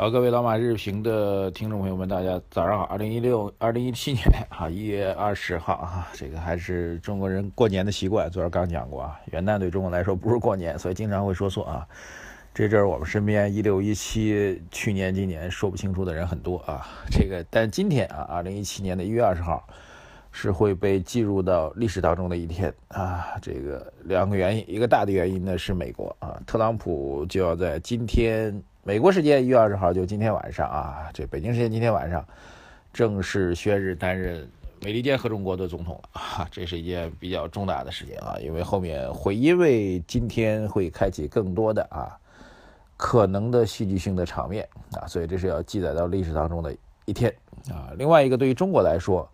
好，各位老马日评的听众朋友们，大家早上好。二零一六、二零一七年啊，一月二十号啊，这个还是中国人过年的习惯。昨儿刚讲过啊，元旦对中国来说不是过年，所以经常会说错啊。这阵儿我们身边一六一七，去年今年说不清楚的人很多啊。这个，但今天啊，二零一七年的一月二十号是会被记入到历史当中的一天啊。这个两个原因，一个大的原因呢是美国啊，特朗普就要在今天。美国时间一月二十号，就今天晚上啊，这北京时间今天晚上，正式宣誓担任美利坚合众国的总统了 啊！这是一件比较重大的事情啊，因为后面会因为今天会开启更多的啊可能的戏剧性的场面啊，所以这是要记载到历史当中的一天啊。另外一个，对于中国来说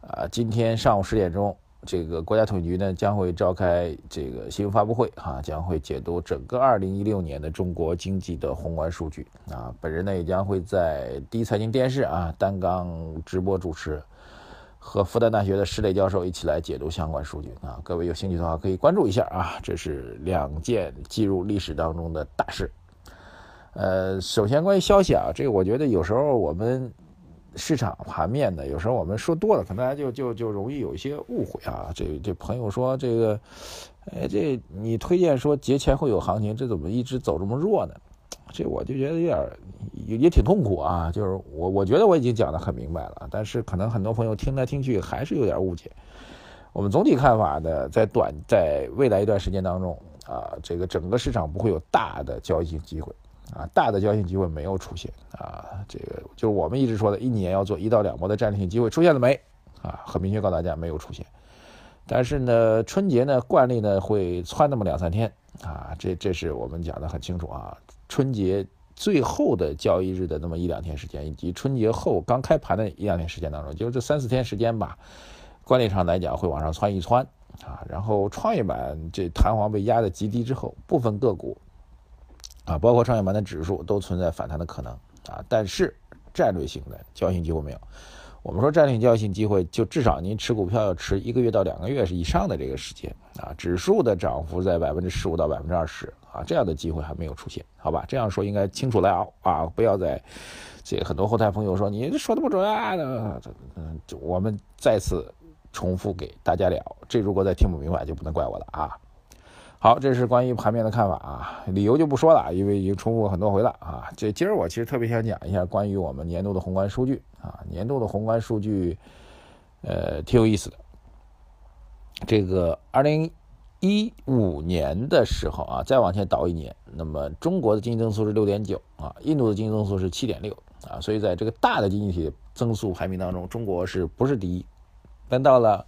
啊，今天上午十点钟。这个国家统计局呢将会召开这个新闻发布会，哈，将会解读整个2016年的中国经济的宏观数据啊。本人呢也将会在第一财经电视啊单杠直播主持，和复旦大学的石磊教授一起来解读相关数据啊。各位有兴趣的话可以关注一下啊，这是两件记入历史当中的大事。呃，首先关于消息啊，这个我觉得有时候我们。市场盘面的，有时候我们说多了，可能大家就就就容易有一些误会啊。这这朋友说这个，哎，这你推荐说节前会有行情，这怎么一直走这么弱呢？这我就觉得有点也也挺痛苦啊。就是我我觉得我已经讲得很明白了，但是可能很多朋友听来听去还是有点误解。我们总体看法呢，在短在未来一段时间当中啊，这个整个市场不会有大的交易性机会。啊，大的交易性机会没有出现啊，这个就是我们一直说的，一年要做一到两波的战略性机会出现了没？啊，很明确告诉大家没有出现。但是呢，春节呢惯例呢会窜那么两三天啊，这这是我们讲的很清楚啊。春节最后的交易日的那么一两天时间，以及春节后刚开盘的一两天时间当中，就这三四天时间吧，惯例上来讲会往上窜一窜啊。然后创业板这弹簧被压的极低之后，部分个股。啊，包括创业板的指数都存在反弹的可能啊，但是战略性的交易性机会没有。我们说战略性交易性机会，就至少您持股票要持一个月到两个月是以上的这个时间啊。指数的涨幅在百分之十五到百分之二十啊，这样的机会还没有出现，好吧？这样说应该清楚了啊，不要再这很多后台朋友说你说的不准啊，这嗯，我们再次重复给大家聊，这如果再听不明白就不能怪我了啊。好，这是关于盘面的看法啊，理由就不说了，因为已经重复很多回了啊。这今儿我其实特别想讲一下关于我们年度的宏观数据啊，年度的宏观数据，呃，挺有意思的。这个二零一五年的时候啊，再往前倒一年，那么中国的经济增速是六点九啊，印度的经济增速是七点六啊，所以在这个大的经济体增速排名当中，中国是不是第一？但到了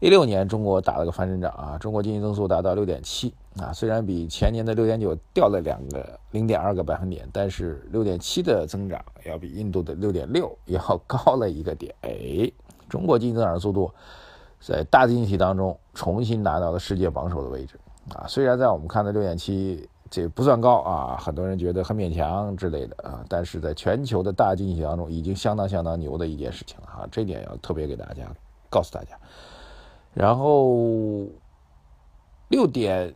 一六年，中国打了个翻身仗啊！中国经济增速达到六点七啊，虽然比前年的六点九掉了两个零点二个百分点，但是六点七的增长要比印度的六点六要高了一个点。哎，中国经济增长速度在大经济体当中重新拿到了世界榜首的位置啊！虽然在我们看的六点七这不算高啊，很多人觉得很勉强之类的啊，但是在全球的大经济体当中已经相当相当牛的一件事情了啊！这点要特别给大家告诉大家。然后六点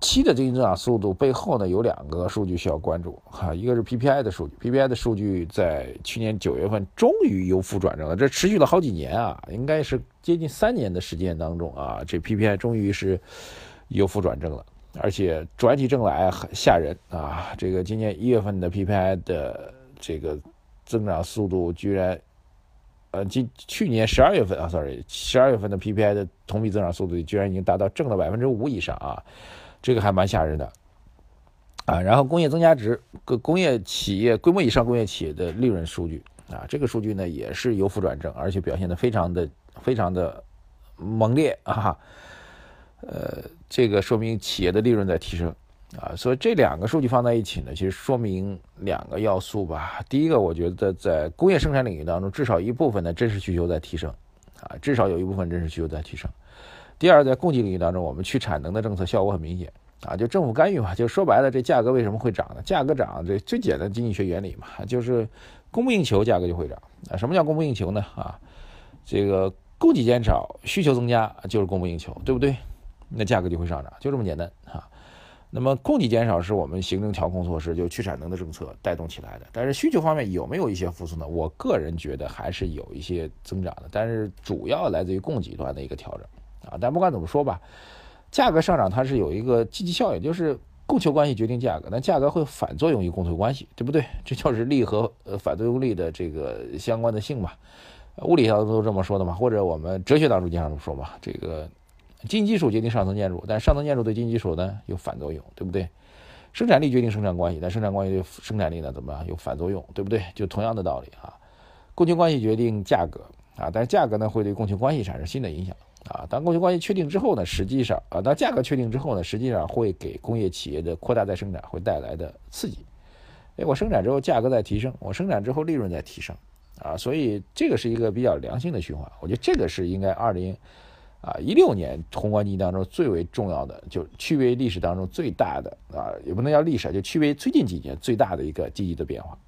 七的经济增长速度背后呢，有两个数据需要关注哈，一个是 PPI 的数据，PPI 的数据在去年九月份终于由负转正了，这持续了好几年啊，应该是接近三年的时间当中啊，这 PPI 终于是由负转正了，而且转起正来很吓人啊，这个今年一月份的 PPI 的这个增长速度居然。呃，今去年十二月份啊，sorry，十二月份的 PPI 的同比增长速度居然已经达到正的百分之五以上啊，这个还蛮吓人的啊。然后工业增加值，各工业企业规模以上工业企业的利润数据啊，这个数据呢也是由负转正，而且表现的非常的非常的猛烈啊。呃，这个说明企业的利润在提升。啊，所以这两个数据放在一起呢，其实说明两个要素吧。第一个，我觉得在工业生产领域当中，至少一部分的真实需求在提升，啊，至少有一部分真实需求在提升。第二，在供给领域当中，我们去产能的政策效果很明显，啊，就政府干预嘛，就说白了，这价格为什么会涨呢？价格涨，这最简单经济学原理嘛，就是供不应求，价格就会涨啊。什么叫供不应求呢？啊，这个供给减少，需求增加，就是供不应求，对不对？那价格就会上涨，就这么简单啊。那么供给减少是我们行政调控措施，就去产能的政策带动起来的。但是需求方面有没有一些复苏呢？我个人觉得还是有一些增长的，但是主要来自于供给端的一个调整啊。但不管怎么说吧，价格上涨它是有一个积极效应，就是供求关系决定价格，那价格会反作用于供求关系，对不对？这就是力和呃反作用力的这个相关的性嘛。物理上都这么说的嘛，或者我们哲学当中经常这么说嘛，这个。经济基础决定上层建筑，但上层建筑对经济基础呢有反作用，对不对？生产力决定生产关系，但生产关系对生产力呢怎么有反作用，对不对？就同样的道理啊。供求关系决定价格啊，但是价格呢会对供求关系产生新的影响啊。当供求关系确定之后呢，实际上啊，当价格确定之后呢，实际上会给工业企业的扩大再生产会带来的刺激。哎，我生产之后价格在提升，我生产之后利润在提升啊，所以这个是一个比较良性的循环。我觉得这个是应该二零。啊，一六年宏观经济当中最为重要的，就区别历史当中最大的啊，也不能叫历史，就区别最近几年最大的一个积极的变化。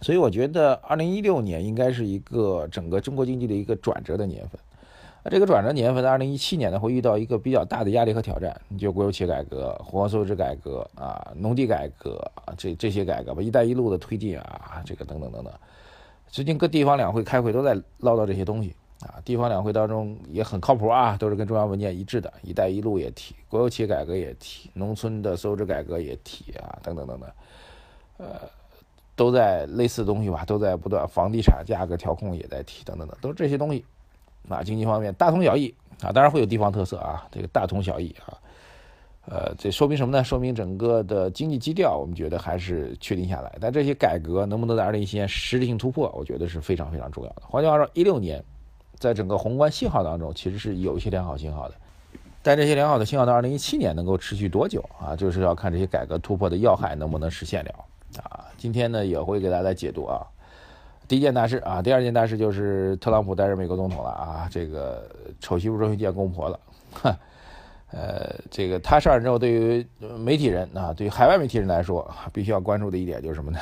所以我觉得二零一六年应该是一个整个中国经济的一个转折的年份。啊，这个转折年份在，二零一七年呢会遇到一个比较大的压力和挑战，就国有企业改革、宏观所有制改革啊、农地改革，这这些改革吧，“一带一路”的推进啊，这个等等等等。最近各地方两会开会都在唠叨这些东西。啊，地方两会当中也很靠谱啊，都是跟中央文件一致的，“一带一路”也提，国有企业改革也提，农村的所有制改革也提啊，等等等等，呃，都在类似东西吧，都在不断，房地产价格调控也在提，等等等，都是这些东西。啊，经济方面大同小异啊，当然会有地方特色啊，这个大同小异啊，呃，这说明什么呢？说明整个的经济基调我们觉得还是确定下来，但这些改革能不能在二零一七年实质性突破，我觉得是非常非常重要的。换句话说，一六年。在整个宏观信号当中，其实是有一些良好信号的，但这些良好的信号到二零一七年能够持续多久啊？就是要看这些改革突破的要害能不能实现了啊。今天呢也会给大家解读啊。第一件大事啊，第二件大事就是特朗普担任美国总统了啊，这个丑媳妇终于见公婆了，哈，呃，这个他上任之后，对于媒体人啊，对于海外媒体人来说，必须要关注的一点就是什么呢？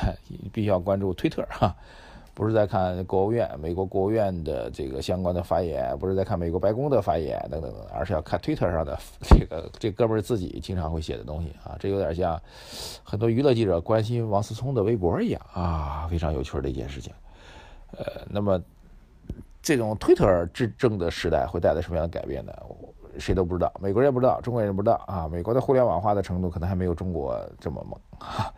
必须要关注推特哈。不是在看国务院、美国国务院的这个相关的发言，不是在看美国白宫的发言等等等，而是要看推特上的这个这哥们儿自己经常会写的东西啊，这有点像很多娱乐记者关心王思聪的微博一样啊，非常有趣的一件事情。呃，那么这种推特执政的时代会带来什么样的改变呢？谁都不知道，美国人也不知道，中国人也不知道啊。美国的互联网化的程度可能还没有中国这么猛哈。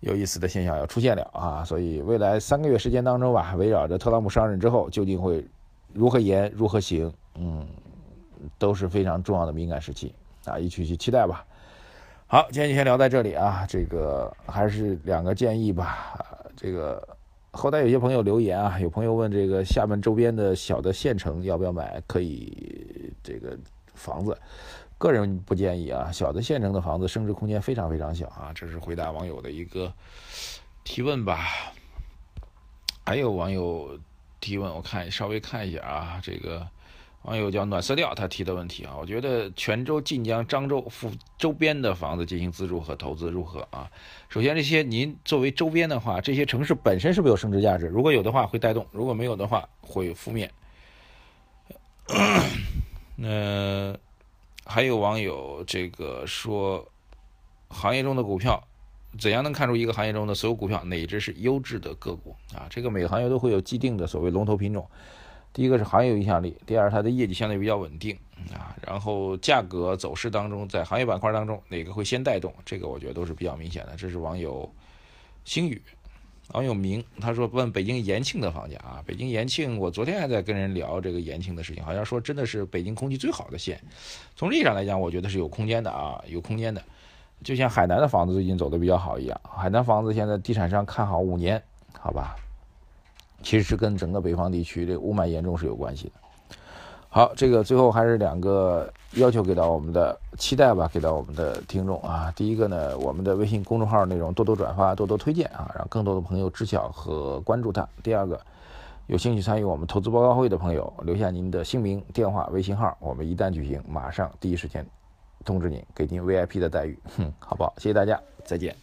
有意思的现象要出现了啊！所以未来三个月时间当中吧，围绕着特朗普上任之后究竟会如何言如何行，嗯，都是非常重要的敏感时期啊！一起去期待吧。好，今天就先聊在这里啊。这个还是两个建议吧。这个后台有些朋友留言啊，有朋友问这个厦门周边的小的县城要不要买可以这个房子。个人不建议啊，小的县城的房子升值空间非常非常小啊，这是回答网友的一个提问吧。还有网友提问，我看稍微看一下啊，这个网友叫暖色调，他提的问题啊，我觉得泉州、晋江、漳州附周边的房子进行自住和投资如何啊？首先，这些您作为周边的话，这些城市本身是不是有升值价值？如果有的话会带动，如果没有的话会负面。那。还有网友这个说，行业中的股票怎样能看出一个行业中的所有股票哪只是优质的个股啊？这个每个行业都会有既定的所谓龙头品种。第一个是行业有影响力，第二它的业绩相对比较稳定啊。然后价格走势当中，在行业板块当中哪个会先带动？这个我觉得都是比较明显的。这是网友星宇。王永明他说问北京延庆的房价啊，北京延庆，我昨天还在跟人聊这个延庆的事情，好像说真的是北京空气最好的县，从历史上来讲，我觉得是有空间的啊，有空间的，就像海南的房子最近走的比较好一样，海南房子现在地产商看好五年，好吧，其实是跟整个北方地区这雾霾严重是有关系的。好，这个最后还是两个要求给到我们的期待吧，给到我们的听众啊。第一个呢，我们的微信公众号内容多多转发，多多推荐啊，让更多的朋友知晓和关注它。第二个，有兴趣参与我们投资报告会的朋友，留下您的姓名、电话、微信号，我们一旦举行，马上第一时间通知您，给您 VIP 的待遇，哼，好不好？谢谢大家，再见。